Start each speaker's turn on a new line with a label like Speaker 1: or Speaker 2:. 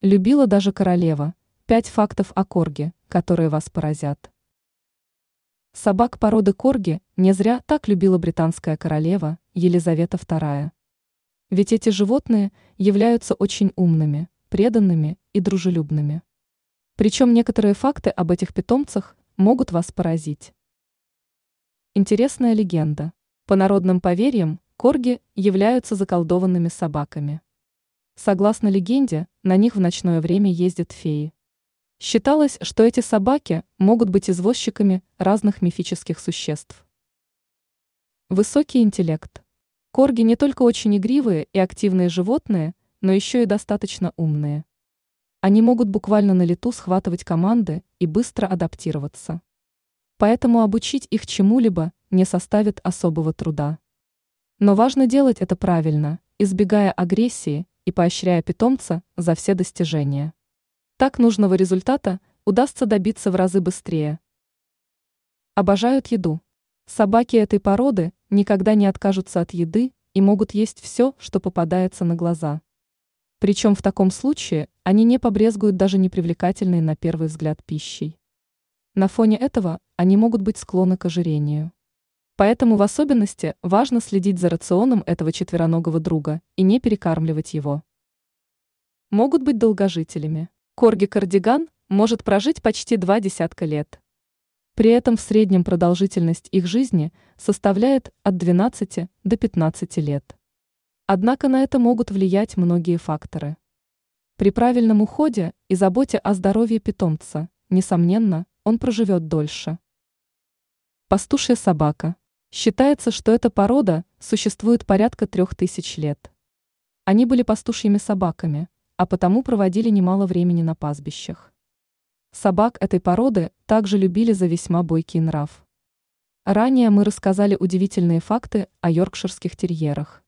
Speaker 1: любила даже королева. Пять фактов о корге, которые вас поразят. Собак породы корги не зря так любила британская королева Елизавета II. Ведь эти животные являются очень умными, преданными и дружелюбными. Причем некоторые факты об этих питомцах могут вас поразить. Интересная легенда. По народным поверьям, корги являются заколдованными собаками. Согласно легенде, на них в ночное время ездят феи. Считалось, что эти собаки могут быть извозчиками разных мифических существ. Высокий интеллект. Корги не только очень игривые и активные животные, но еще и достаточно умные. Они могут буквально на лету схватывать команды и быстро адаптироваться. Поэтому обучить их чему-либо не составит особого труда. Но важно делать это правильно, избегая агрессии и поощряя питомца за все достижения. Так нужного результата удастся добиться в разы быстрее. Обожают еду. Собаки этой породы никогда не откажутся от еды и могут есть все, что попадается на глаза. Причем в таком случае они не побрезгуют даже непривлекательной на первый взгляд пищей. На фоне этого они могут быть склонны к ожирению. Поэтому в особенности важно следить за рационом этого четвероногого друга и не перекармливать его. Могут быть долгожителями. Корги-кардиган может прожить почти два десятка лет. При этом в среднем продолжительность их жизни составляет от 12 до 15 лет. Однако на это могут влиять многие факторы. При правильном уходе и заботе о здоровье питомца, несомненно, он проживет дольше. Пастушья собака. Считается, что эта порода существует порядка трех тысяч лет. Они были пастушьими собаками, а потому проводили немало времени на пастбищах. Собак этой породы также любили за весьма бойкий нрав. Ранее мы рассказали удивительные факты о йоркширских терьерах.